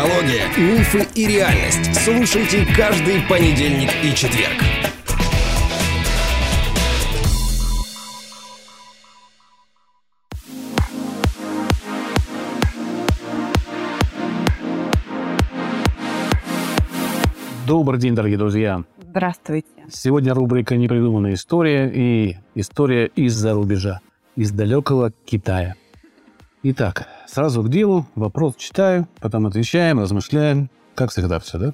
Психология, мифы и реальность. Слушайте каждый понедельник и четверг. Добрый день, дорогие друзья. Здравствуйте. Сегодня рубрика «Непридуманная история» и история из-за рубежа, из далекого Китая. Итак, сразу к делу. Вопрос читаю, потом отвечаем, размышляем. Как всегда все, да?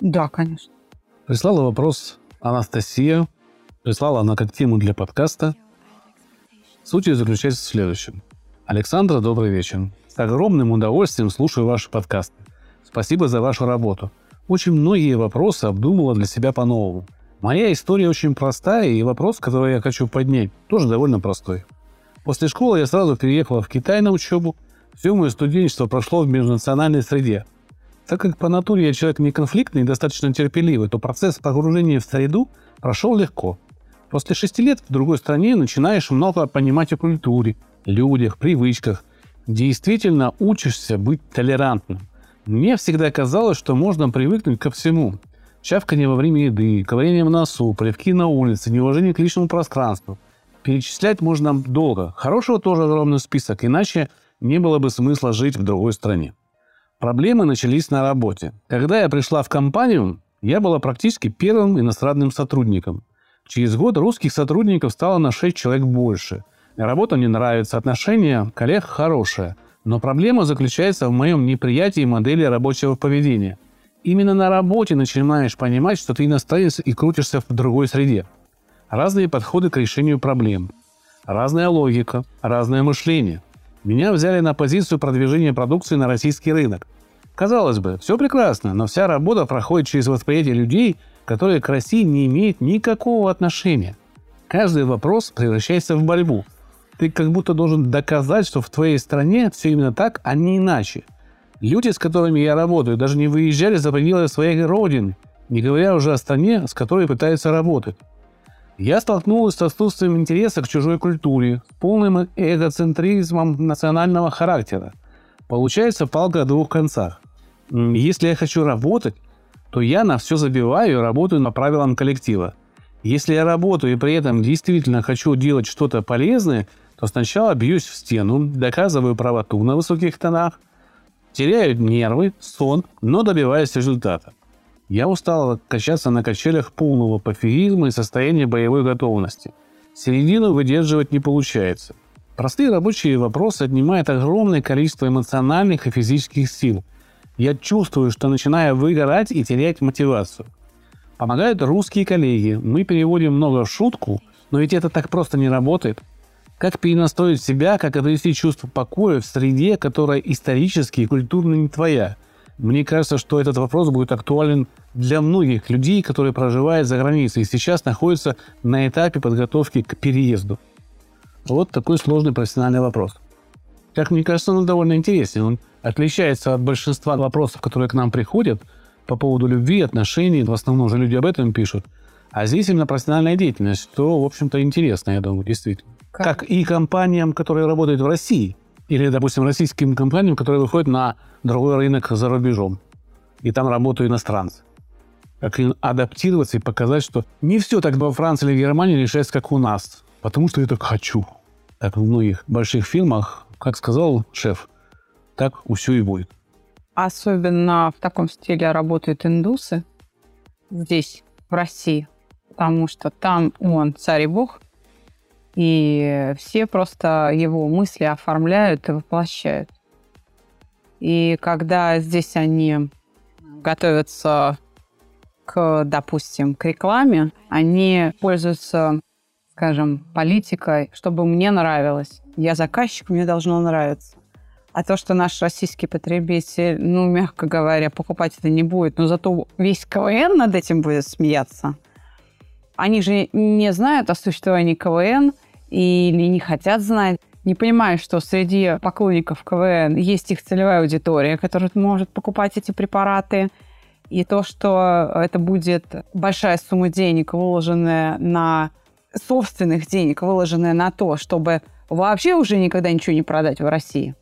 Да, конечно. Прислала вопрос Анастасия. Прислала она как тему для подкаста. Суть ее заключается в следующем. Александра, добрый вечер. С огромным удовольствием слушаю ваши подкасты. Спасибо за вашу работу. Очень многие вопросы обдумала для себя по-новому. Моя история очень простая, и вопрос, который я хочу поднять, тоже довольно простой. После школы я сразу переехала в Китай на учебу. Все мое студенчество прошло в межнациональной среде. Так как по натуре я человек не конфликтный и достаточно терпеливый, то процесс погружения в среду прошел легко. После шести лет в другой стране начинаешь много понимать о культуре, людях, привычках. Действительно учишься быть толерантным. Мне всегда казалось, что можно привыкнуть ко всему. Чавканье во время еды, ковырение в носу, плевки на улице, неуважение к личному пространству. Перечислять можно долго. Хорошего тоже огромный список, иначе не было бы смысла жить в другой стране. Проблемы начались на работе. Когда я пришла в компанию, я была практически первым иностранным сотрудником. Через год русских сотрудников стало на 6 человек больше. Работа мне нравится, отношения коллег хорошие – но проблема заключается в моем неприятии модели рабочего поведения. Именно на работе начинаешь понимать, что ты иностранец и крутишься в другой среде. Разные подходы к решению проблем. Разная логика, разное мышление. Меня взяли на позицию продвижения продукции на российский рынок. Казалось бы, все прекрасно, но вся работа проходит через восприятие людей, которые к России не имеют никакого отношения. Каждый вопрос превращается в борьбу – ты как будто должен доказать, что в твоей стране все именно так, а не иначе. Люди, с которыми я работаю, даже не выезжали за пределы своей родины, не говоря уже о стране, с которой пытаются работать. Я столкнулась с отсутствием интереса к чужой культуре, полным эгоцентризмом национального характера. Получается палка о двух концах. Если я хочу работать, то я на все забиваю и работаю по правилам коллектива. Если я работаю и при этом действительно хочу делать что-то полезное, то сначала бьюсь в стену, доказываю правоту на высоких тонах, теряю нервы, сон, но добиваюсь результата. Я устал качаться на качелях полного пофигизма и состояния боевой готовности. Середину выдерживать не получается. Простые рабочие вопросы отнимают огромное количество эмоциональных и физических сил. Я чувствую, что начинаю выгорать и терять мотивацию. Помогают русские коллеги. Мы переводим много в шутку, но ведь это так просто не работает. Как перенастроить себя, как обрести чувство покоя в среде, которая исторически и культурно не твоя? Мне кажется, что этот вопрос будет актуален для многих людей, которые проживают за границей и сейчас находятся на этапе подготовки к переезду. Вот такой сложный профессиональный вопрос. Как мне кажется, он довольно интересен. Он отличается от большинства вопросов, которые к нам приходят по поводу любви, отношений. В основном же люди об этом пишут. А здесь именно профессиональная деятельность, что, в общем-то, интересно, я думаю, действительно. Как? как и компаниям, которые работают в России, или, допустим, российским компаниям, которые выходят на другой рынок за рубежом, и там работают иностранцы. Как адаптироваться и показать, что не все так во Франции или Германии решается, как у нас, потому что я так хочу. Так в многих больших фильмах, как сказал шеф, так все и будет. Особенно в таком стиле работают индусы здесь, в России, потому что там он царь и бог, и все просто его мысли оформляют и воплощают. И когда здесь они готовятся к, допустим, к рекламе, они пользуются, скажем, политикой, чтобы мне нравилось. Я заказчик, мне должно нравиться. А то, что наш российский потребитель, ну, мягко говоря, покупать это не будет, но зато весь КВН над этим будет смеяться – они же не знают о существовании КВН или не хотят знать. Не понимают, что среди поклонников КВН есть их целевая аудитория, которая может покупать эти препараты. И то, что это будет большая сумма денег, выложенная на собственных денег, выложенная на то, чтобы вообще уже никогда ничего не продать в России,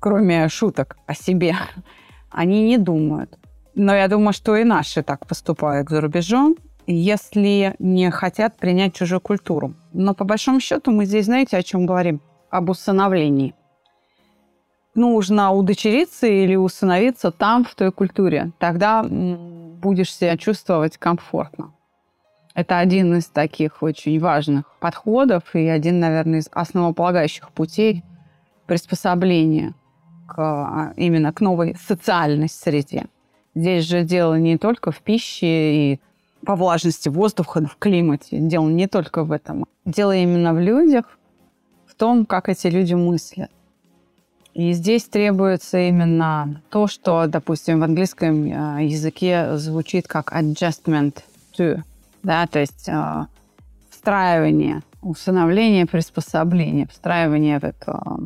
кроме шуток о себе, они не думают. Но я думаю, что и наши так поступают за рубежом, если не хотят принять чужую культуру. Но по большому счету мы здесь, знаете, о чем говорим? Об усыновлении. Нужно удочериться или усыновиться там, в той культуре. Тогда будешь себя чувствовать комфортно. Это один из таких очень важных подходов и один, наверное, из основополагающих путей приспособления к, а, именно к новой социальной среде. Здесь же дело не только в пище и по влажности воздуха, в климате. Дело не только в этом. Дело именно в людях, в том, как эти люди мыслят. И здесь требуется именно то, что, допустим, в английском а, языке звучит как adjustment to – да, то есть э, встраивание, усыновление, приспособление, встраивание в эту э,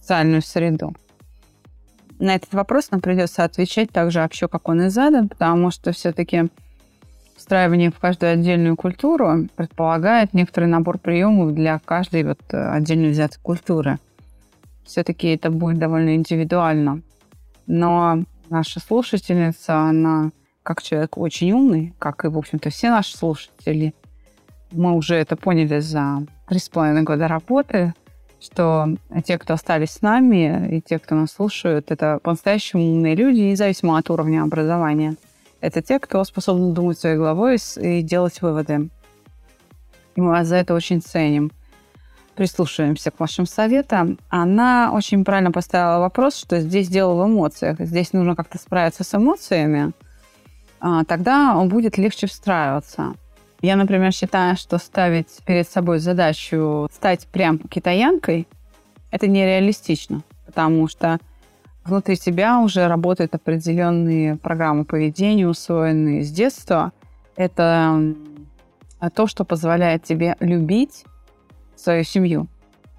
социальную среду. На этот вопрос нам придется отвечать так же вообще, как он и задан, потому что все-таки встраивание в каждую отдельную культуру предполагает некоторый набор приемов для каждой вот э, отдельно взятой культуры. Все-таки это будет довольно индивидуально. Но наша слушательница, она как человек очень умный, как и, в общем-то, все наши слушатели, мы уже это поняли за три с половиной года работы, что те, кто остались с нами, и те, кто нас слушают, это по-настоящему умные люди, независимо от уровня образования. Это те, кто способен думать своей головой и делать выводы. И мы вас за это очень ценим. Прислушиваемся к вашим советам. Она очень правильно поставила вопрос, что здесь дело в эмоциях. Здесь нужно как-то справиться с эмоциями – а, тогда он будет легче встраиваться. Я, например, считаю, что ставить перед собой задачу стать прям китаянкой – это нереалистично, потому что внутри тебя уже работают определенные программы поведения, усвоенные с детства. Это то, что позволяет тебе любить свою семью,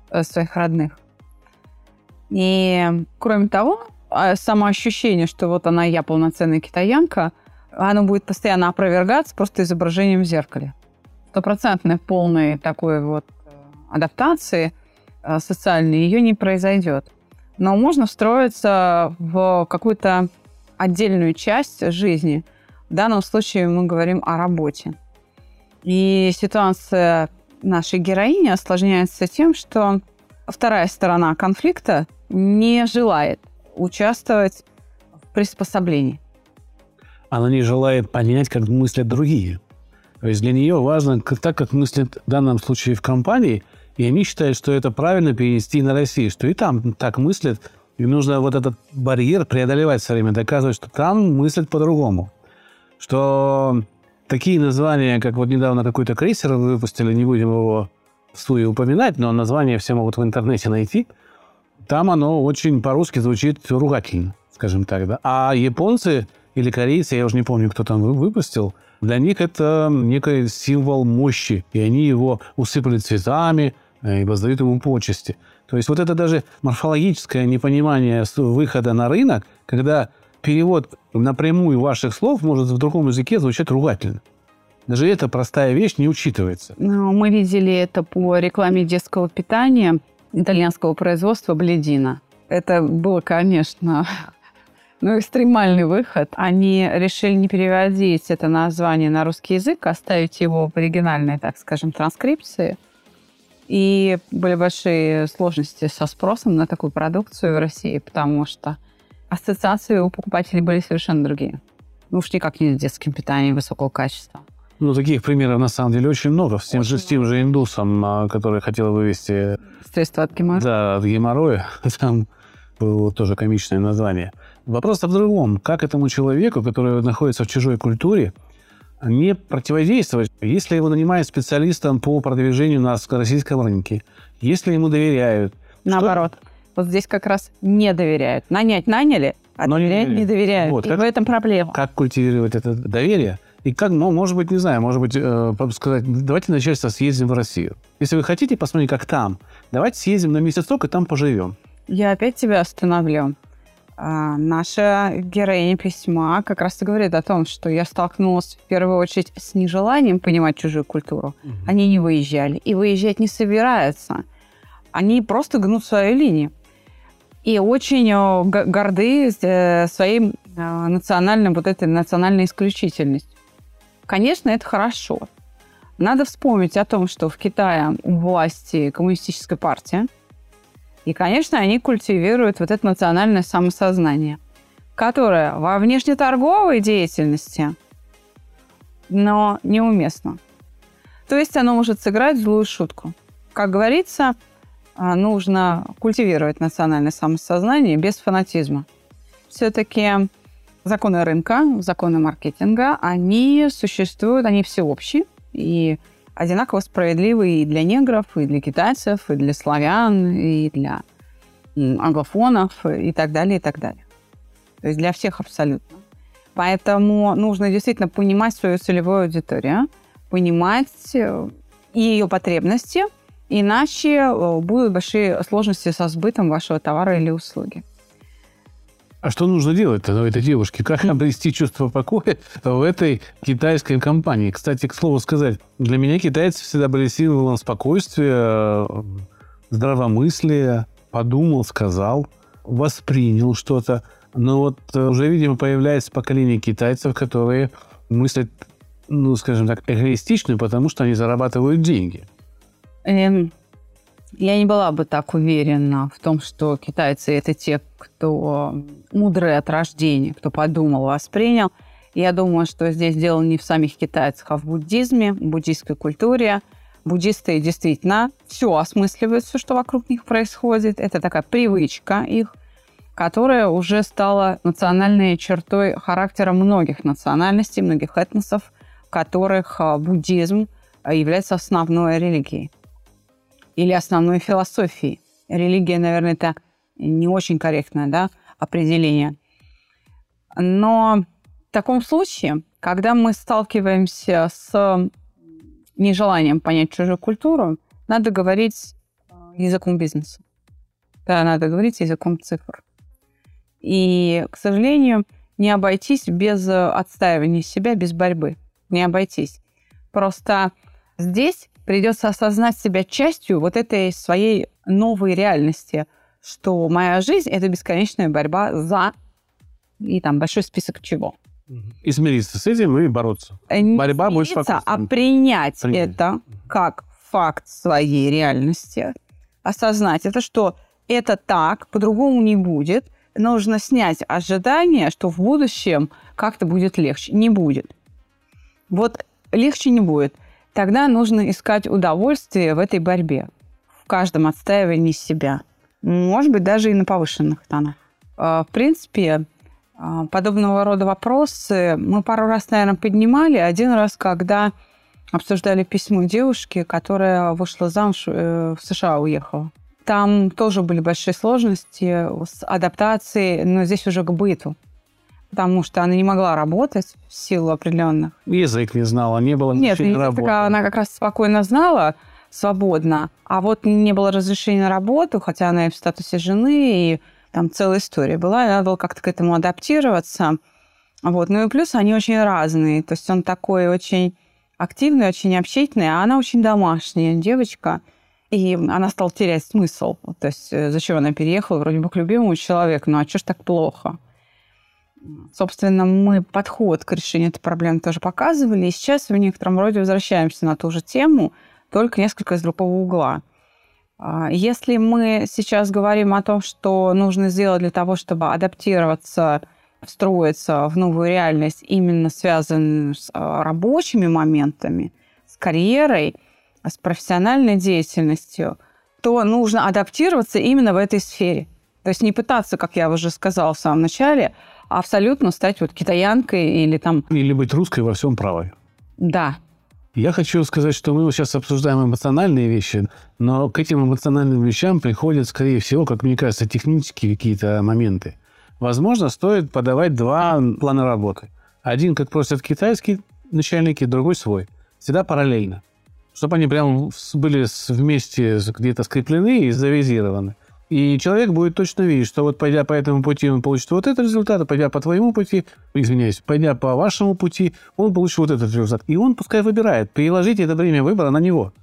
э, своих родных. И, кроме того, а, самоощущение, что вот она, я полноценная китаянка – оно будет постоянно опровергаться просто изображением в зеркале. Стопроцентной полной такой вот э, адаптации э, социальной ее не произойдет. Но можно встроиться в какую-то отдельную часть жизни. В данном случае мы говорим о работе. И ситуация нашей героини осложняется тем, что вторая сторона конфликта не желает участвовать в приспособлении она не желает понять, как мыслят другие. То есть для нее важно, так как мыслят в данном случае в компании, и они считают, что это правильно перенести на Россию, что и там так мыслят, и нужно вот этот барьер преодолевать все время, доказывать, что там мыслят по-другому. Что такие названия, как вот недавно какой-то крейсер выпустили, не будем его в студии упоминать, но название все могут в интернете найти, там оно очень по-русски звучит ругательно, скажем так. Да? А японцы или корейцы, я уже не помню, кто там выпустил, для них это некий символ мощи, и они его усыпали цветами и воздают ему почести. То есть вот это даже морфологическое непонимание выхода на рынок, когда перевод напрямую ваших слов может в другом языке звучать ругательно. Даже эта простая вещь не учитывается. Ну, мы видели это по рекламе детского питания итальянского производства «Бледина». Это было, конечно, ну, экстремальный выход. Они решили не переводить это название на русский язык, оставить его в оригинальной, так скажем, транскрипции. И были большие сложности со спросом на такую продукцию в России, потому что ассоциации у покупателей были совершенно другие. Ну уж никак не с детским питанием высокого качества. Ну, таких примеров, на самом деле, очень много. С тем, же, с тем же индусом, а, который хотел вывести... Средства от геморроя. Да, от геморроя. Там было тоже комичное название. Вопрос в другом. Как этому человеку, который находится в чужой культуре, не противодействовать, если его нанимают специалистом по продвижению на российском рынке, если ему доверяют. Наоборот. Что... Вот здесь как раз не доверяют. Нанять наняли, а Но доверять не, не доверяют. Вот, и как, в этом проблема. Как культивировать это доверие? И как, ну, может быть, не знаю, может быть, э, сказать, давайте начальство съездим в Россию. Если вы хотите посмотреть, как там, давайте съездим на месяцок и там поживем. Я опять тебя остановлю. А, наша героиня письма как раз и говорит о том, что я столкнулась в первую очередь с нежеланием понимать чужую культуру. Угу. Они не выезжали и выезжать не собираются. Они просто гнут свою линию. и очень э, горды э, своей э, национальной, вот этой национальной исключительностью. Конечно, это хорошо. Надо вспомнить о том, что в Китае у власти коммунистическая партия, и, конечно, они культивируют вот это национальное самосознание, которое во внешнеторговой деятельности, но неуместно. То есть оно может сыграть злую шутку. Как говорится, а, нужно культивировать национальное самосознание без фанатизма. Все-таки законы рынка, законы маркетинга, они существуют, они всеобщие и одинаково справедливы и для негров, и для китайцев, и для славян, и для англофонов, и так далее, и так далее. То есть для всех абсолютно. Поэтому нужно действительно понимать свою целевую аудиторию, понимать э, ее потребности, иначе э, будут большие сложности со сбытом вашего товара или услуги. А что нужно делать-то этой девушке? Как обрести чувство покоя в этой китайской компании? Кстати, к слову сказать, для меня китайцы всегда были символом спокойствия, здравомыслия, подумал, сказал, воспринял что-то. Но вот э, уже, видимо, появляется поколение китайцев, которые мыслят, ну, скажем так, эгоистично, потому что они зарабатывают деньги. Эм, я не была бы так уверена в том, что китайцы это те, кто мудрые от рождения, кто подумал, воспринял. Я думаю, что здесь дело не в самих китайцах, а в буддизме, в буддийской культуре. Буддисты действительно все осмысливают, все, что вокруг них происходит. Это такая привычка их, которая уже стала национальной чертой характера многих национальностей, многих этносов, в которых а, буддизм является основной религией или основной философии. Религия, наверное, это не очень корректное да, определение. Но в таком случае, когда мы сталкиваемся с нежеланием понять чужую культуру, надо говорить э, языком бизнеса. Да, надо говорить языком цифр. И, к сожалению, не обойтись без отстаивания себя, без борьбы. Не обойтись. Просто здесь придется осознать себя частью вот этой своей новой реальности, что моя жизнь — это бесконечная борьба за и там большой список чего. И смириться с этим и бороться. Э, не Борьба будет а принять, принять это как факт своей реальности, осознать это, что это так, по-другому не будет. Нужно снять ожидание, что в будущем как-то будет легче. Не будет. Вот легче не будет тогда нужно искать удовольствие в этой борьбе, в каждом отстаивании себя. Может быть, даже и на повышенных тонах. А, в принципе, а, подобного рода вопросы мы пару раз, наверное, поднимали. Один раз, когда обсуждали письмо девушки, которая вышла замуж, э, в США уехала. Там тоже были большие сложности с адаптацией, но здесь уже к быту потому что она не могла работать в силу определенных. Язык не знала, не было Нет, язык она как раз спокойно знала, свободно, а вот не было разрешения на работу, хотя она и в статусе жены, и там целая история была, и надо было как-то к этому адаптироваться. Вот. Ну и плюс они очень разные, то есть он такой очень активный, очень общительный, а она очень домашняя девочка, и она стала терять смысл. То есть э, зачем она переехала, вроде бы к любимому человеку, ну а что ж так плохо? Собственно, мы подход к решению этой проблемы тоже показывали, и сейчас в некотором роде возвращаемся на ту же тему, только несколько из другого угла. А, если мы сейчас говорим о том, что нужно сделать для того, чтобы адаптироваться, встроиться в новую реальность, именно связанную с а, рабочими моментами, с карьерой, с профессиональной деятельностью, то нужно адаптироваться именно в этой сфере. То есть не пытаться, как я уже сказала в самом начале, абсолютно стать вот китаянкой или там... Или быть русской во всем правой. Да. Я хочу сказать, что мы сейчас обсуждаем эмоциональные вещи, но к этим эмоциональным вещам приходят, скорее всего, как мне кажется, технические какие-то моменты. Возможно, стоит подавать два плана работы. Один, как просят китайские начальники, другой свой. Всегда параллельно. Чтобы они прям были вместе где-то скреплены и завизированы. И человек будет точно видеть, что вот пойдя по этому пути, он получит вот этот результат, а пойдя по твоему пути, извиняюсь, пойдя по вашему пути, он получит вот этот результат. И он пускай выбирает. Переложите это время выбора на него.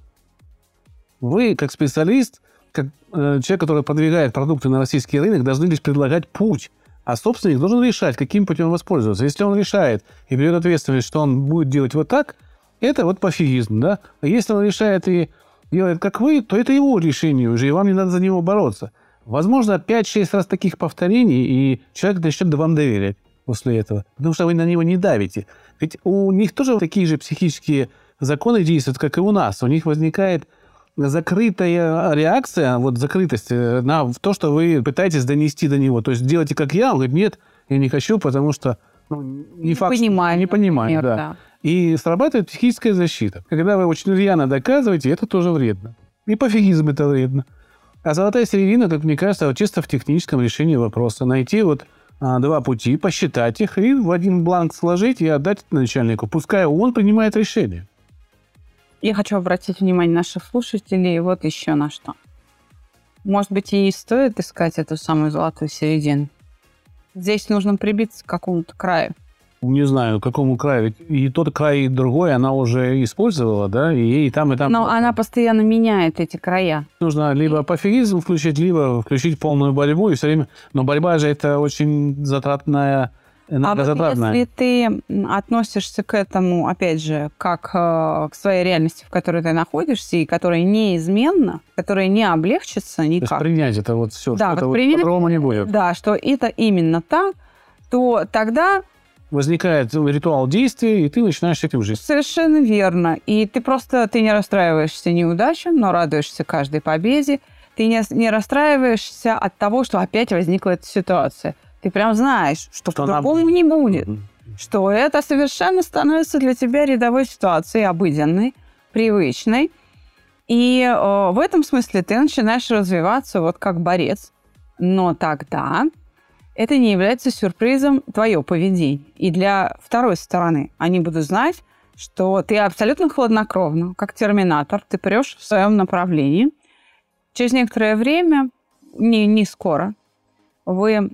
Вы, как специалист, как э, человек, который продвигает продукты на российский рынок, должны лишь предлагать путь. А собственник должен решать, каким путем воспользоваться. Если он решает и берет ответственность, что он будет делать вот так, это вот пофигизм, да? А если он решает и делает как вы, то это его решение уже, и вам не надо за него бороться. Возможно, 5-6 раз таких повторений, и человек начнет вам доверять после этого. Потому что вы на него не давите. Ведь у них тоже такие же психические законы действуют, как и у нас. У них возникает закрытая реакция, вот закрытость э, на то, что вы пытаетесь донести до него. То есть делайте как я, он говорит, нет, я не хочу, потому что ну, не, не факт, понимаю, не понимаю, да. да. И срабатывает психическая защита. Когда вы очень рьяно доказываете, это тоже вредно. И пофигизм это вредно. А золотая середина, как мне кажется, вот чисто в техническом решении вопроса. Найти вот а, два пути, посчитать их и в один бланк сложить и отдать начальнику. Пускай он принимает решение. Я хочу обратить внимание наших слушателей вот еще на что. Может быть, и стоит искать эту самую золотую середину. Здесь нужно прибиться к какому-то краю не знаю, какому краю. Ведь и тот край, и другой она уже использовала, да, и, и там, и там. Но она постоянно меняет эти края. Нужно либо пофигизм включить, либо включить полную борьбу, и все время... Но борьба же это очень затратная а вот если ты относишься к этому, опять же, как э, к своей реальности, в которой ты находишься, и которая неизменна, которая не облегчится никак. То есть принять это вот все, да, что это вот принять, по-другому не будет. Да, что это именно так, то тогда возникает ритуал действия, и ты начинаешь с этим жить. Совершенно верно. И ты просто ты не расстраиваешься неудачам, но радуешься каждой победе. Ты не, не расстраиваешься от того, что опять возникла эта ситуация. Ты прям знаешь, что, что по-другому она... не будет. Mm-hmm. Что это совершенно становится для тебя рядовой ситуацией, обыденной, привычной. И э, в этом смысле ты начинаешь развиваться вот как борец. Но тогда это не является сюрпризом твое поведение. И для второй стороны они будут знать, что ты абсолютно хладнокровно, как терминатор, ты прешь в своем направлении. Через некоторое время, не, не скоро, вы,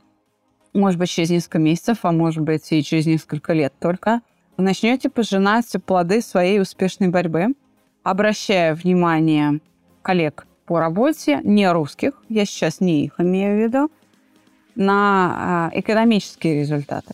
может быть, через несколько месяцев, а может быть, и через несколько лет только, начнете пожинать плоды своей успешной борьбы, обращая внимание коллег по работе, не русских, я сейчас не их имею в виду, на а, экономические результаты.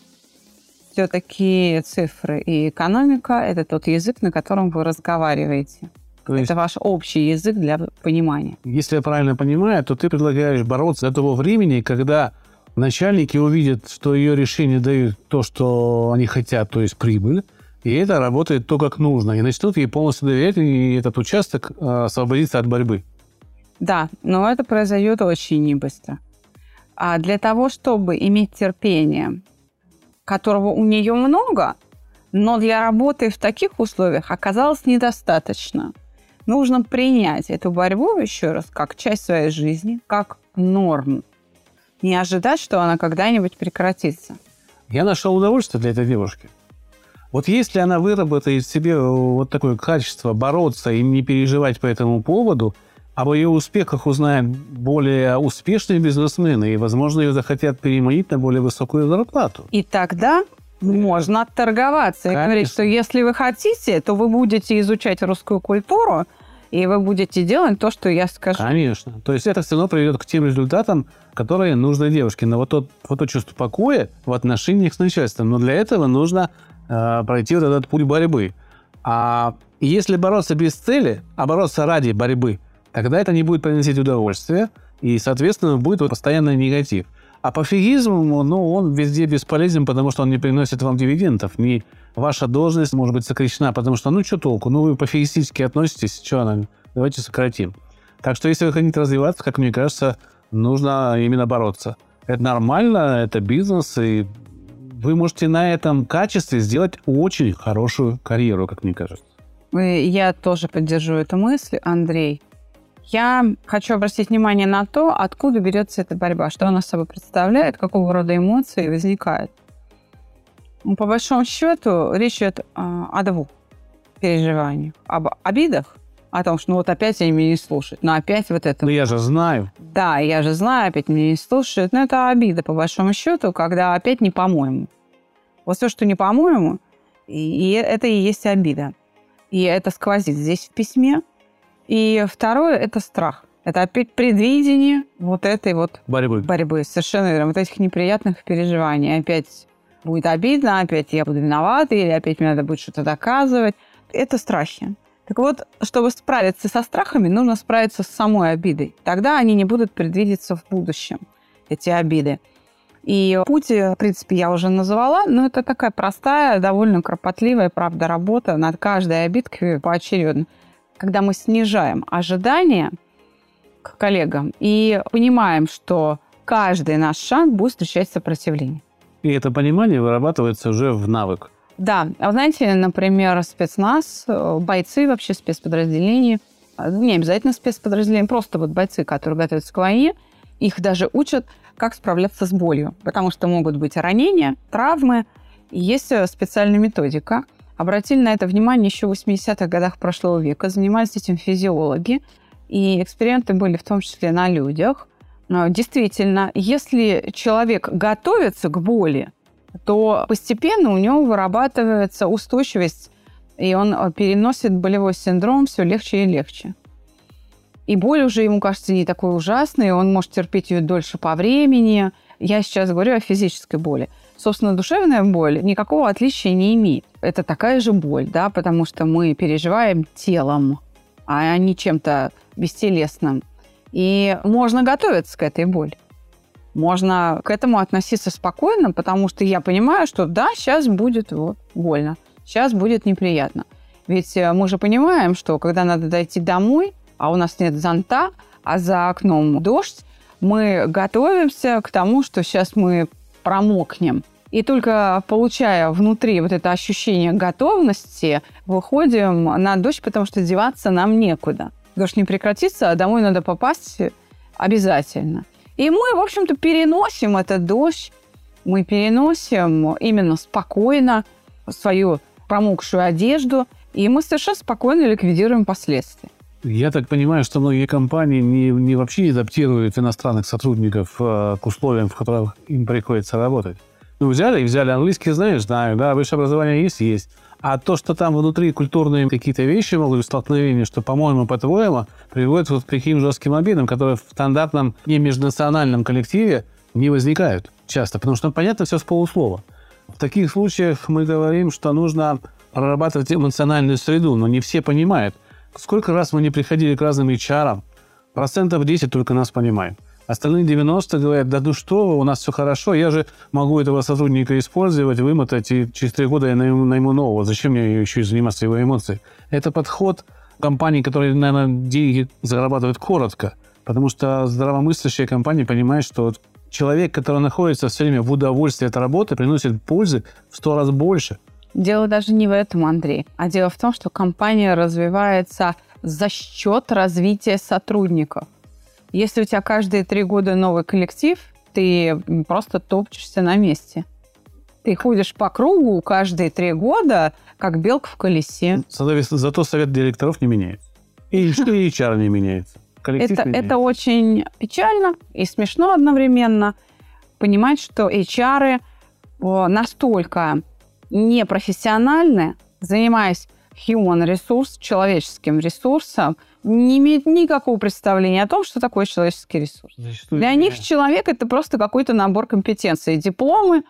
Все-таки цифры и экономика – это тот язык, на котором вы разговариваете. То есть, это ваш общий язык для понимания. Если я правильно понимаю, то ты предлагаешь бороться до того времени, когда начальники увидят, что ее решения дают то, что они хотят, то есть прибыль, и это работает то, как нужно, и начнут ей полностью доверять, и этот участок э, освободится от борьбы. Да, но это произойдет очень небыстро. А для того, чтобы иметь терпение, которого у нее много, но для работы в таких условиях оказалось недостаточно. Нужно принять эту борьбу еще раз как часть своей жизни, как норм. Не ожидать, что она когда-нибудь прекратится. Я нашел удовольствие для этой девушки. Вот если она выработает в себе вот такое качество бороться и не переживать по этому поводу – об ее успехах узнают более успешные бизнесмены, и, возможно, ее захотят переманить на более высокую зарплату. И тогда можно отторговаться и говорить, что если вы хотите, то вы будете изучать русскую культуру, и вы будете делать то, что я скажу. Конечно. То есть это все равно приведет к тем результатам, которые нужны девушке. Но вот, тот, вот то чувство покоя в отношениях с начальством. Но для этого нужно э, пройти вот этот путь борьбы. А если бороться без цели, а бороться ради борьбы – тогда это не будет приносить удовольствие, и, соответственно, будет вот постоянный негатив. А пофигизм, ну, он везде бесполезен, потому что он не приносит вам дивидендов. Не ваша должность может быть сокращена, потому что, ну, что толку? Ну, вы пофигистически относитесь, что она? Давайте сократим. Так что, если вы хотите развиваться, как мне кажется, нужно именно бороться. Это нормально, это бизнес, и вы можете на этом качестве сделать очень хорошую карьеру, как мне кажется. Я тоже поддержу эту мысль, Андрей. Я хочу обратить внимание на то, откуда берется эта борьба, что она собой представляет, какого рода эмоции возникают. Ну, по большому счету, речь идет а, о двух переживаниях. Об обидах, о том, что ну вот опять они меня не слушают, но опять вот это... Ну я же знаю. Да, я же знаю, опять меня не слушают. Но это обида, по большому счету, когда опять не по-моему. Вот все, что не по-моему, и это и есть обида. И это сквозит здесь в письме, и второе – это страх. Это опять предвидение вот этой вот Борьбы. борьбы, совершенно верно, вот этих неприятных переживаний. Опять будет обидно, опять я буду виновата, или опять мне надо будет что-то доказывать. Это страхи. Так вот, чтобы справиться со страхами, нужно справиться с самой обидой. Тогда они не будут предвидеться в будущем, эти обиды. И путь, в принципе, я уже назвала, но это такая простая, довольно кропотливая, правда, работа над каждой обидкой поочередно. Когда мы снижаем ожидания к коллегам и понимаем, что каждый наш шаг будет встречать сопротивление. И это понимание вырабатывается уже в навык. Да, а знаете, например, спецназ, э, бойцы вообще спецподразделений, э, не обязательно спецподразделения, просто вот бойцы, которые готовятся к войне, их даже учат, как справляться с болью, потому что могут быть ранения, травмы, и есть э, специальная методика. Обратили на это внимание еще в 80-х годах прошлого века, занимались этим физиологи, и эксперименты были в том числе на людях. Но Действительно, если человек готовится к боли, то постепенно у него вырабатывается устойчивость, и он э, переносит болевой синдром все легче и легче. И боль уже ему кажется не такой ужасной, он может терпеть ее дольше по времени. Я сейчас говорю о физической боли. Собственно, душевная боль никакого отличия не имеет. Это такая же боль, да, потому что мы переживаем телом, а не чем-то бестелесным. И можно готовиться к этой боли. Можно к этому относиться спокойно, потому что я понимаю, что да, сейчас будет вот, больно, сейчас будет неприятно. Ведь э, мы же понимаем, что когда надо дойти домой, а у нас нет зонта, а за окном дождь, мы готовимся к тому, что сейчас мы промокнем. И только получая внутри вот это ощущение готовности, выходим на дождь, потому что деваться нам некуда. Дождь не прекратится, а домой надо попасть обязательно. И мы, в общем-то, переносим этот дождь, мы переносим именно спокойно свою промокшую одежду, и мы совершенно спокойно ликвидируем последствия. Я так понимаю, что многие компании не, не вообще адаптируют иностранных сотрудников э, к условиям, в которых им приходится работать. Ну, взяли и взяли. Английский знаешь? Знаю, да. Высшее образование есть? Есть. А то, что там внутри культурные какие-то вещи могут столкновения, что, по-моему, по-твоему, приводит вот к таким жестким обидам, которые в стандартном не межнациональном коллективе не возникают часто, потому что понятно все с полуслова. В таких случаях мы говорим, что нужно прорабатывать эмоциональную среду, но не все понимают. Сколько раз мы не приходили к разным HR, процентов 10 только нас понимают. Остальные 90 говорят, да ну что вы, у нас все хорошо, я же могу этого сотрудника использовать, вымотать, и через три года я найму, найму нового. Зачем мне еще заниматься его эмоцией? Это подход компаний, которые, наверное, деньги зарабатывают коротко, потому что здравомыслящая компания понимает, что человек, который находится все время в удовольствии от работы, приносит пользы в сто раз больше. Дело даже не в этом, Андрей, а дело в том, что компания развивается за счет развития сотрудников. Если у тебя каждые три года новый коллектив, ты просто топчешься на месте. Ты ходишь по кругу каждые три года, как белка в колесе. Зато совет директоров не меняется. И HR не меняется. Коллектив Это, меняется. это очень печально и смешно одновременно. Понимать, что HR о, настолько непрофессиональны, занимаясь human ресурс, человеческим ресурсом, не имеют никакого представления о том, что такое человеческий ресурс. Зачастую Для них человек это просто какой-то набор компетенций, дипломы,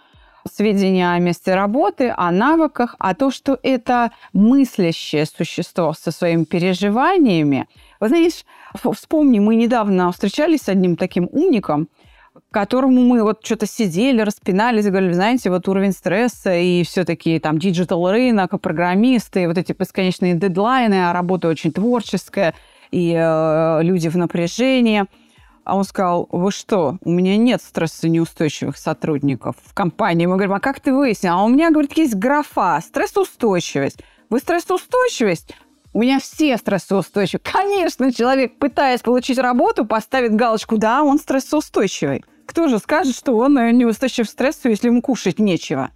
сведения о месте работы, о навыках, а то, что это мыслящее существо со своими переживаниями. Вы знаешь, в- вспомни, мы недавно встречались с одним таким умником, которому мы вот что-то сидели, распинались, говорили, знаете, вот уровень стресса и все-таки там digital рынок, программисты, вот эти бесконечные дедлайны, а работа очень творческая, и э, люди в напряжении. А он сказал, вы что, у меня нет стрессонеустойчивых сотрудников в компании. Мы говорим, а как ты выяснил? А у меня, говорит, есть графа, стрессоустойчивость. Вы стрессоустойчивость? У меня все стрессоустойчивы. Конечно, человек, пытаясь получить работу, поставит галочку, да, он стрессоустойчивый. Кто же скажет, что он э, неустойчив к стрессу, если ему кушать нечего?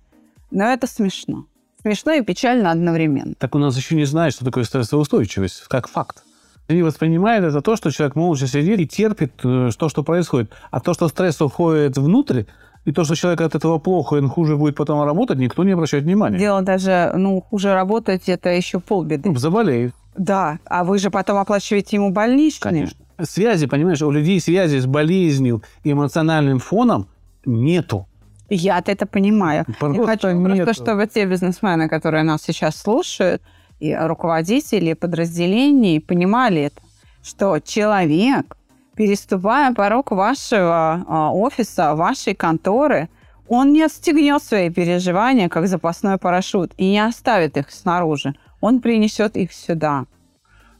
Но это смешно. Смешно и печально одновременно. Так у нас еще не знают, что такое стрессоустойчивость, как факт. Они воспринимают это то, что человек молча сидит и терпит э, то, что происходит. А то, что стресс уходит внутрь, и то, что человек от этого плохо, и он хуже будет потом работать, никто не обращает внимания. Дело даже, ну, хуже работать, это еще полбеды. Ну, заболеет. Да, а вы же потом оплачиваете ему больничные. Конечно. Связи, понимаешь, у людей связи с болезнью и эмоциональным фоном нету. Я-то это понимаю. Просто Я хочу нету. просто, чтобы те бизнесмены, которые нас сейчас слушают, и руководители подразделений понимали это, что человек, переступая порог вашего а, офиса, вашей конторы, он не отстегнет свои переживания, как запасной парашют, и не оставит их снаружи. Он принесет их сюда.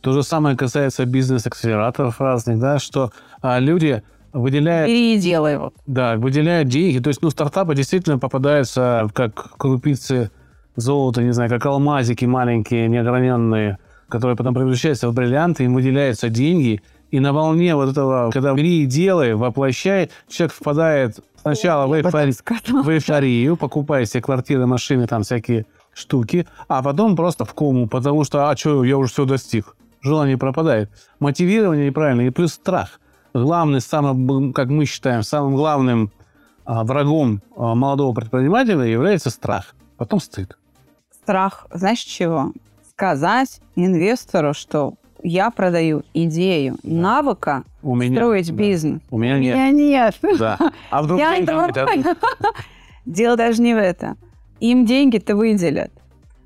То же самое касается бизнес-акселераторов разных, да, что а, люди выделяют, Бери и делай вот. да, выделяют деньги. То есть, ну, стартапы действительно попадаются как крупицы золота, не знаю, как алмазики маленькие, неограненные, которые потом превращаются в бриллианты, им выделяются деньги, и на волне вот этого, когда бери и делай, воплощай, человек впадает сначала в, эйфори- в эйфорию, покупая себе квартиры, машины, там всякие штуки, а потом просто в кому, потому что, а что, я уже все достиг. Желание пропадает. Мотивирование неправильно, и плюс страх. Главный, самым, как мы считаем, самым главным а, врагом а, молодого предпринимателя является страх. Потом стыд. страх, знаешь чего? Сказать инвестору, что я продаю идею навыка У меня. строить да. бизнес. У меня У нет. меня нет. Да. А вдруг Я этого-? Дело даже не в этом. Им деньги-то выделят.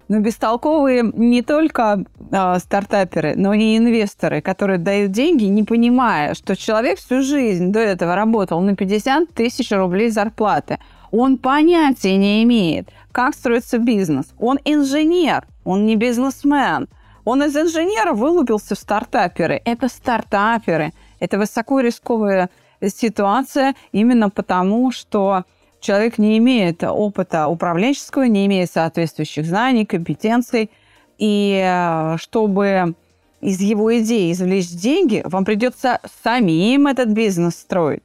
Но бестолковые не только а, стартаперы, но и инвесторы, которые дают деньги, не понимая, что человек всю жизнь до этого работал на 50 тысяч рублей зарплаты. Он понятия не имеет, как строится бизнес. Он инженер, он не бизнесмен. Он из инженера вылупился в стартаперы. Это стартаперы. Это высокорисковая ситуация именно потому, что человек не имеет опыта управленческого, не имеет соответствующих знаний, компетенций. И э, чтобы из его идеи извлечь деньги, вам придется самим этот бизнес строить.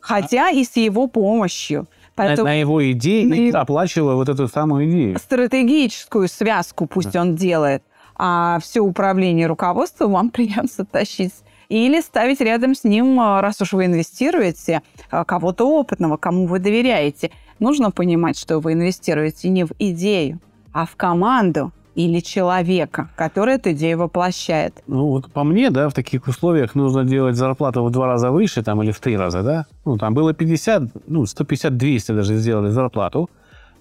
Хотя и с его помощью. Поэтому на его идеи На оплачивая вот эту самую идею. стратегическую связку пусть он делает, а все управление руководством вам придется тащить. Или ставить рядом с ним, а, раз уж вы инвестируете, а, кого-то опытного, кому вы доверяете. Нужно понимать, что вы инвестируете не в идею, а в команду или человека, который эту идею воплощает. Ну, вот по мне, да, в таких условиях нужно делать зарплату в два раза выше, там, или в три раза, да. Ну, там было 50, ну, 150-200 даже сделали зарплату.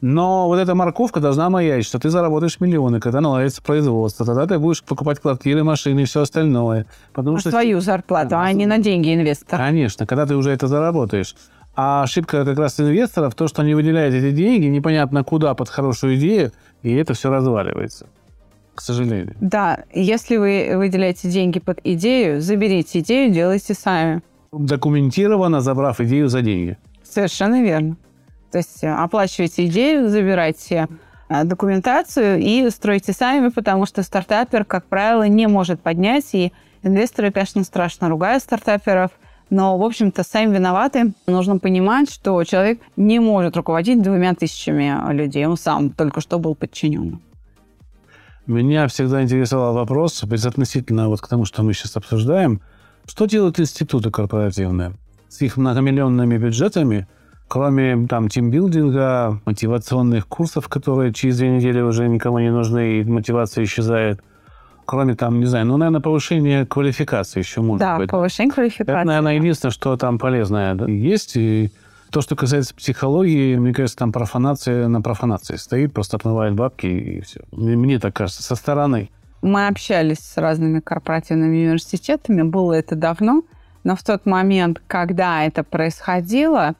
Но вот эта морковка должна маячить, что ты заработаешь миллионы, когда наладится производство. Тогда ты будешь покупать квартиры, машины и все остальное. Потому На что... свою зарплату, Да, а не на деньги инвестора. Конечно, когда ты уже это заработаешь. А ошибка как раз инвесторов, то, что они выделяют эти деньги, непонятно куда, под хорошую идею, и это все разваливается. К сожалению. Да, если вы выделяете деньги под идею, заберите идею, делайте сами. Документированно забрав идею за деньги. Совершенно верно. То есть э, оплачивайте идею, забирайте э, документацию и стройте сами, потому что стартапер, как правило, не может поднять. И инвесторы, конечно, страшно ругают стартаперов, но, в общем-то, сами виноваты. Нужно понимать, что человек не может руководить двумя тысячами людей. Он сам только что был подчинен. Меня всегда интересовал вопрос, безотносительно вот к тому, что мы сейчас обсуждаем, что делают институты корпоративные с их многомиллионными бюджетами, кроме там тимбилдинга, мотивационных курсов, которые через две недели уже никому не нужны, и мотивация исчезает, кроме там, не знаю, ну, наверное, повышения квалификации еще может Да, быть. повышение Это, квалификации. наверное, единственное, что там полезное да, есть. И то, что касается психологии, мне кажется, там профанация на профанации стоит, просто отмывает бабки и все. Мне так кажется, со стороны. Мы общались с разными корпоративными университетами, было это давно, но в тот момент, когда это происходило,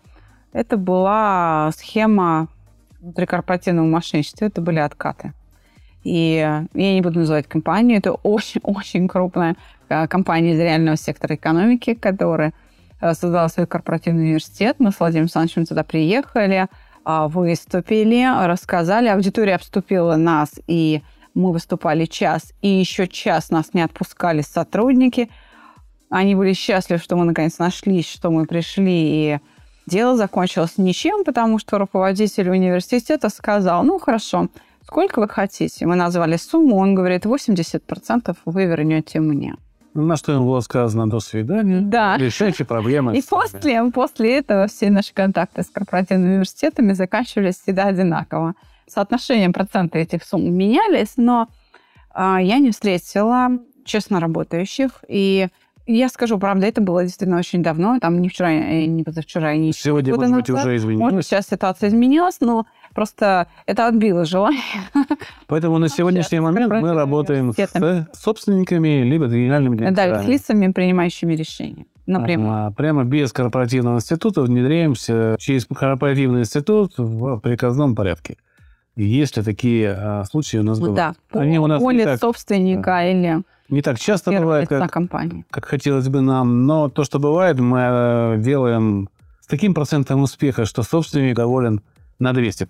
это была схема внутрикорпоративного мошенничества, это были откаты. И я не буду называть компанию, это очень-очень крупная э, компания из реального сектора экономики, которая э, создала свой корпоративный университет. Мы с Владимиром Александровичем туда приехали, а, выступили, рассказали, аудитория обступила нас, и мы выступали час, и еще час нас не отпускали сотрудники. Они были счастливы, что мы наконец нашлись, что мы пришли, и дело закончилось ничем, потому что руководитель университета сказал, ну хорошо, сколько вы хотите? Мы назвали сумму, он говорит, 80% вы вернете мне. На что им было сказано «до свидания». Да. Решайте проблемы. И после, после этого все наши контакты с корпоративными университетами заканчивались всегда одинаково. Соотношение процента этих сумм менялись, но а, я не встретила честно работающих и Я скажу, правда, это было действительно очень давно, там не вчера, и не позавчера, не Сегодня, может быть, назад. уже Может, изменилось. сейчас ситуация изменилась, но просто это отбило желание. Поэтому на сегодняшний сейчас момент мы работаем с собственниками, либо генеральными Да, с директорами. лицами, принимающими решения. Напрямую. А, Прямо без корпоративного института внедряемся через корпоративный институт в приказном порядке. И Если такие а, случаи у нас бывают. Да, Они у нас не так, собственника или не так часто бывает, как, компании. как хотелось бы нам, но то, что бывает, мы э, делаем с таким процентом успеха, что собственник доволен на 200%.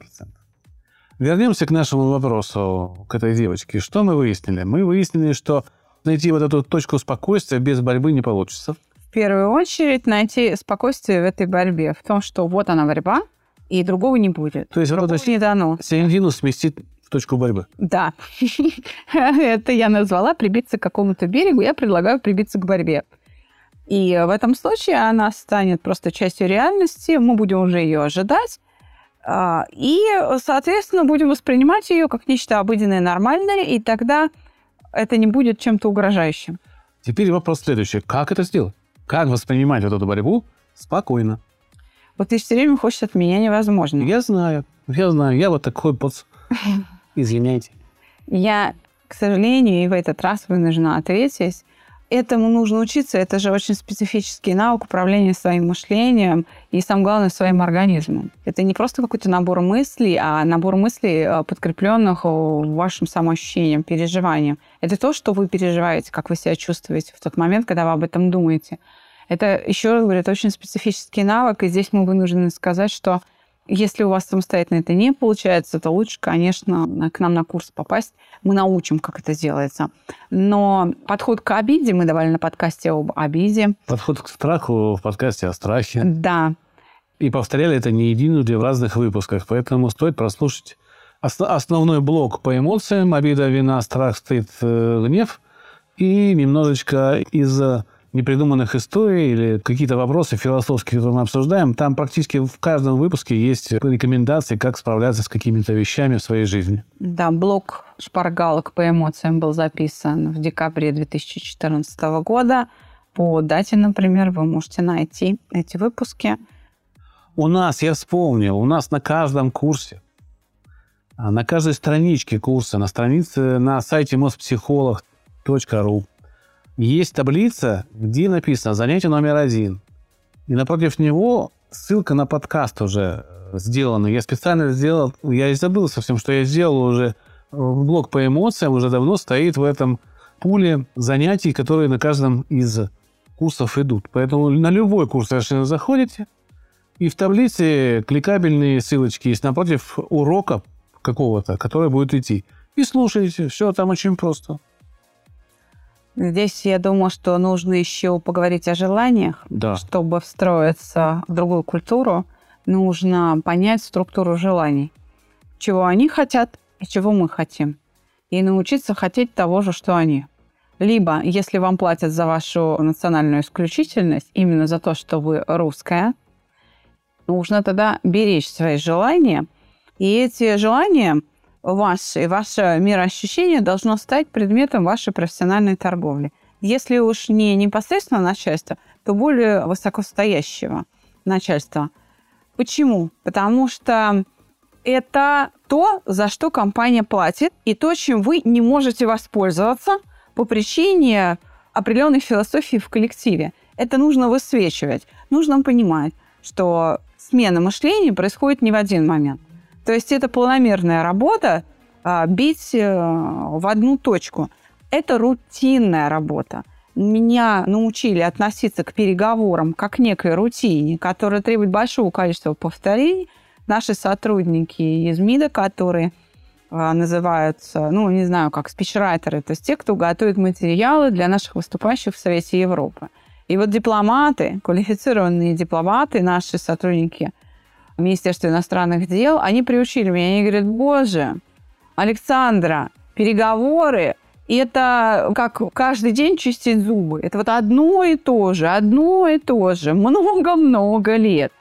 Вернемся к нашему вопросу, к этой девочке. Что мы выяснили? Мы выяснили, что найти вот эту точку спокойствия без борьбы не получится. В первую очередь найти спокойствие в этой борьбе, в том, что вот она борьба, и другого не будет. То есть эту не дано. середину сместить в точку борьбы. Да. Это я назвала прибиться к какому-то берегу. Я предлагаю прибиться к борьбе. И в этом случае она станет просто частью реальности. Мы будем уже ее ожидать. А, И, соответственно, будем воспринимать ее как нечто обыденное, нормальное, и тогда это не будет чем-то угрожающим. Теперь вопрос следующий. Как это сделать? Как воспринимать вот эту борьбу спокойно? Вот ты все время хочешь от меня невозможно. Я знаю, я знаю, я вот такой поц. Извиняйте. Я, к сожалению, и в этот раз вынуждена ответить. Этому нужно учиться. Это же очень специфический навык управления своим мышлением и, самое главное, своим организмом. Это не просто какой-то набор мыслей, а набор мыслей, э, подкрепленных э, вашим самоощущением, переживанием. Это то, что вы переживаете, как вы себя чувствуете в тот момент, когда вы об этом думаете. Это, еще раз говорю, это очень специфический навык, и здесь мы вынуждены сказать, что если у вас самостоятельно это не получается, то лучше, конечно, к нам на курс попасть. Мы научим, как это делается. Но подход к обиде, мы давали на подкасте об обиде. Подход к страху в подкасте о страхе. Да, И повторяли это не единожды в разных выпусках, поэтому стоит прослушать ос- основной блок по эмоциям, обида, вина, страх, стыд, э, гнев, и немножечко из непридуманных историй или какие-то вопросы философские, которые мы обсуждаем. Там практически в каждом выпуске есть рекомендации, как справляться с какими-то вещами в своей жизни. да, блок шпаргалок по эмоциям был записан в декабре 2014 года. По дате, например, вы можете найти эти выпуски. У нас, я вспомнил, у нас на каждом курсе, а, на каждой страничке курса, на странице на сайте mospsycholog.ru есть таблица, где написано «Занятие номер один». И напротив него ссылка на подкаст уже э, сделана. Я специально сделал, я и забыл совсем, что я сделал уже э, блок по эмоциям, уже давно стоит в этом пуле занятий, которые на каждом из курсов идут. Поэтому на любой курс совершенно заходите, и в таблице кликабельные ссылочки есть напротив урока какого-то, который будет идти. И слушаете. Все там очень просто. Здесь я думаю, что нужно еще поговорить о желаниях. Да. Чтобы встроиться в другую культуру, нужно понять структуру желаний. Чего они хотят и чего мы хотим. И научиться хотеть того же, что они. Либо, если вам платят за вашу национальную исключительность, именно за то, что вы русская, нужно тогда беречь свои желания. И эти желания ваши, ваше мироощущение должно стать предметом вашей профессиональной торговли. Если уж не непосредственно начальство, то более высокостоящего начальства. Почему? Потому что это то, за что компания платит, и то, чем вы не можете воспользоваться по причине определенной философии в коллективе. Это нужно высвечивать. Нужно понимать, что смена мышления происходит не в один момент. То есть это планомерная работа, а, бить э, в одну точку. Это рутинная работа. Меня научили относиться к переговорам как к некой рутине, которая требует большого количества повторений. Наши сотрудники из МИДа, которые а, называются, ну, не знаю, как спичрайтеры, то есть те, кто готовит материалы для наших выступающих в Совете Европы. И вот дипломаты, квалифицированные дипломаты, наши сотрудники Министерства иностранных дел, они приучили меня, они говорят, боже, Александра, переговоры это как каждый день чистить зубы. Это вот одно и то же, одно и то же, много-много лет.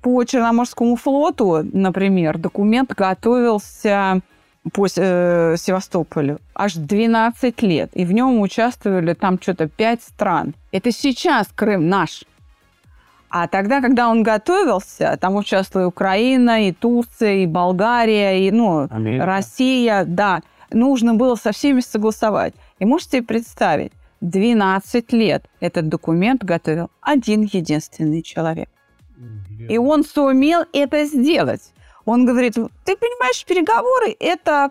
По Черноморскому флоту, например, документ готовился по э, Севастополю аж 12 лет. И в нем участвовали там что-то 5 стран. Это сейчас Крым наш. А тогда, когда он готовился, там участвовала и Украина, и Турция, и Болгария, и ну, Америка. Россия, да. Нужно было со всеми согласовать. И можете представить, 12 лет этот документ готовил один единственный человек. И он сумел это сделать. Он говорит, ты понимаешь, переговоры это,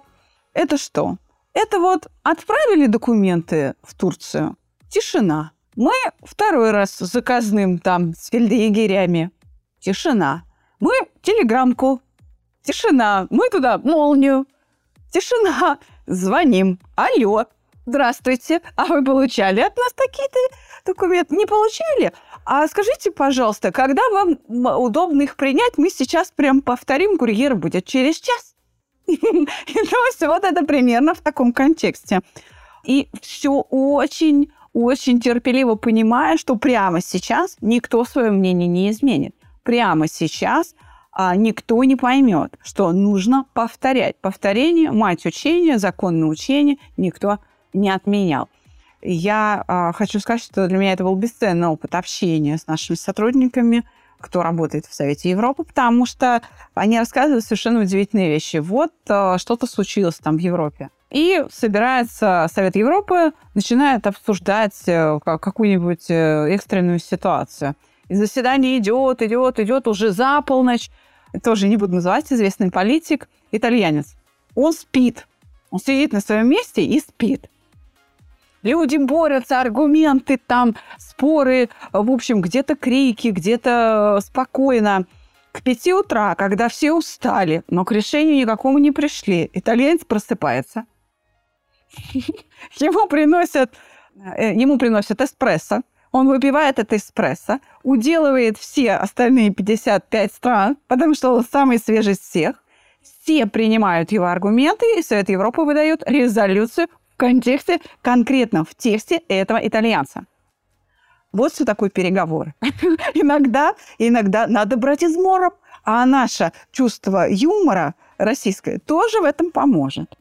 это что? Это вот отправили документы в Турцию, тишина. Мы второй раз с заказным там с фельдъегерями, тишина. Мы телеграмку, тишина. Мы туда молнию, тишина. Звоним, алло, здравствуйте, а вы получали от нас такие-то документы? Не получали? А скажите, пожалуйста, когда вам удобно их принять, мы сейчас прям повторим, курьер будет через час. То есть вот это примерно в таком контексте. И все очень, очень терпеливо понимая, что прямо сейчас никто свое мнение не изменит. Прямо сейчас а, никто не поймет, что нужно повторять. Повторение, мать учения, законное учение никто не отменял. Я э, хочу сказать, что для меня это был бесценный опыт общения с нашими сотрудниками, кто работает в Совете Европы, потому что они рассказывают совершенно удивительные вещи. Вот э, что-то случилось там в Европе. И собирается Совет Европы, начинает обсуждать э, какую-нибудь э, экстренную ситуацию. И заседание идет, идет, идет уже за полночь. Тоже не буду называть, известный политик, итальянец. Он спит. Он сидит на своем месте и спит. Люди борются, аргументы там, споры, в общем, где-то крики, где-то спокойно. К пяти утра, когда все устали, но к решению никакому не пришли, итальянец просыпается. Ему приносят, э, ему приносят эспрессо, он выпивает это эспрессо, уделывает все остальные 55 стран, потому что он самый свежий из всех. Все принимают его аргументы, и Совет Европы выдает резолюцию в контексте, конкретно в тексте этого итальянца. Вот что такое переговоры. иногда, иногда надо брать измором, а наше чувство юмора российское тоже в этом поможет.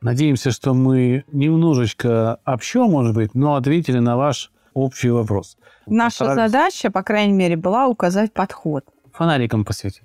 Надеемся, что мы немножечко общо, может быть, но ответили на ваш общий вопрос. Наша Постарались... задача, по крайней мере, была указать подход. Фонариком посветить.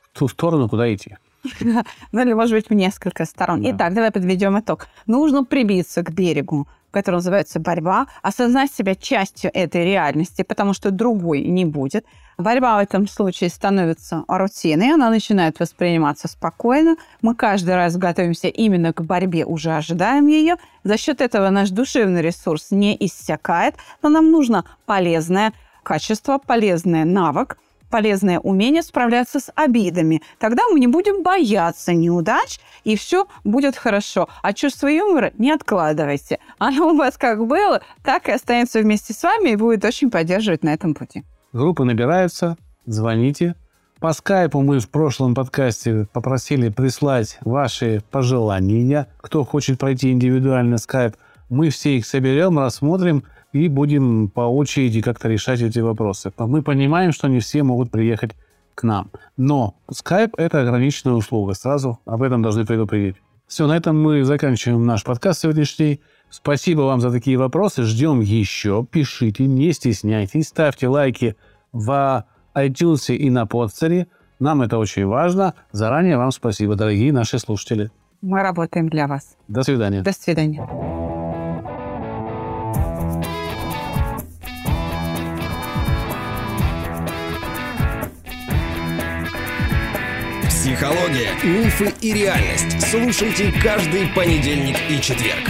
В ту сторону, куда идти. Ну или, может быть, в несколько сторон. Да. Итак, давай подведем итог. Нужно прибиться к берегу, который называется борьба, осознать себя частью этой реальности, потому что другой не будет. Борьба в этом случае становится рутиной, она начинает восприниматься спокойно. Мы каждый раз готовимся именно к борьбе, уже ожидаем ее. За счет этого наш душевный ресурс не иссякает, но нам нужно полезное качество, полезный навык, полезное умение справляться с обидами. Тогда мы не будем бояться неудач, и все будет хорошо. А чувство юмора не откладывайте. Оно у вас как было, так и останется вместе с вами и будет очень поддерживать на этом пути. Группы набираются, звоните. По скайпу мы в прошлом подкасте попросили прислать ваши пожелания. Кто хочет пройти индивидуально скайп, мы все их соберем, рассмотрим и будем по очереди как-то решать эти вопросы. Мы понимаем, что не все могут приехать к нам. Но Skype – это ограниченная услуга. Сразу об этом должны предупредить. Все, на этом мы заканчиваем наш подкаст сегодняшний. Спасибо вам за такие вопросы. Ждем еще. Пишите, не стесняйтесь. Ставьте лайки в iTunes и на подстере. Нам это очень важно. Заранее вам спасибо, дорогие наши слушатели. Мы работаем для вас. До свидания. До свидания. Психология, мифы и реальность. Слушайте каждый понедельник и четверг.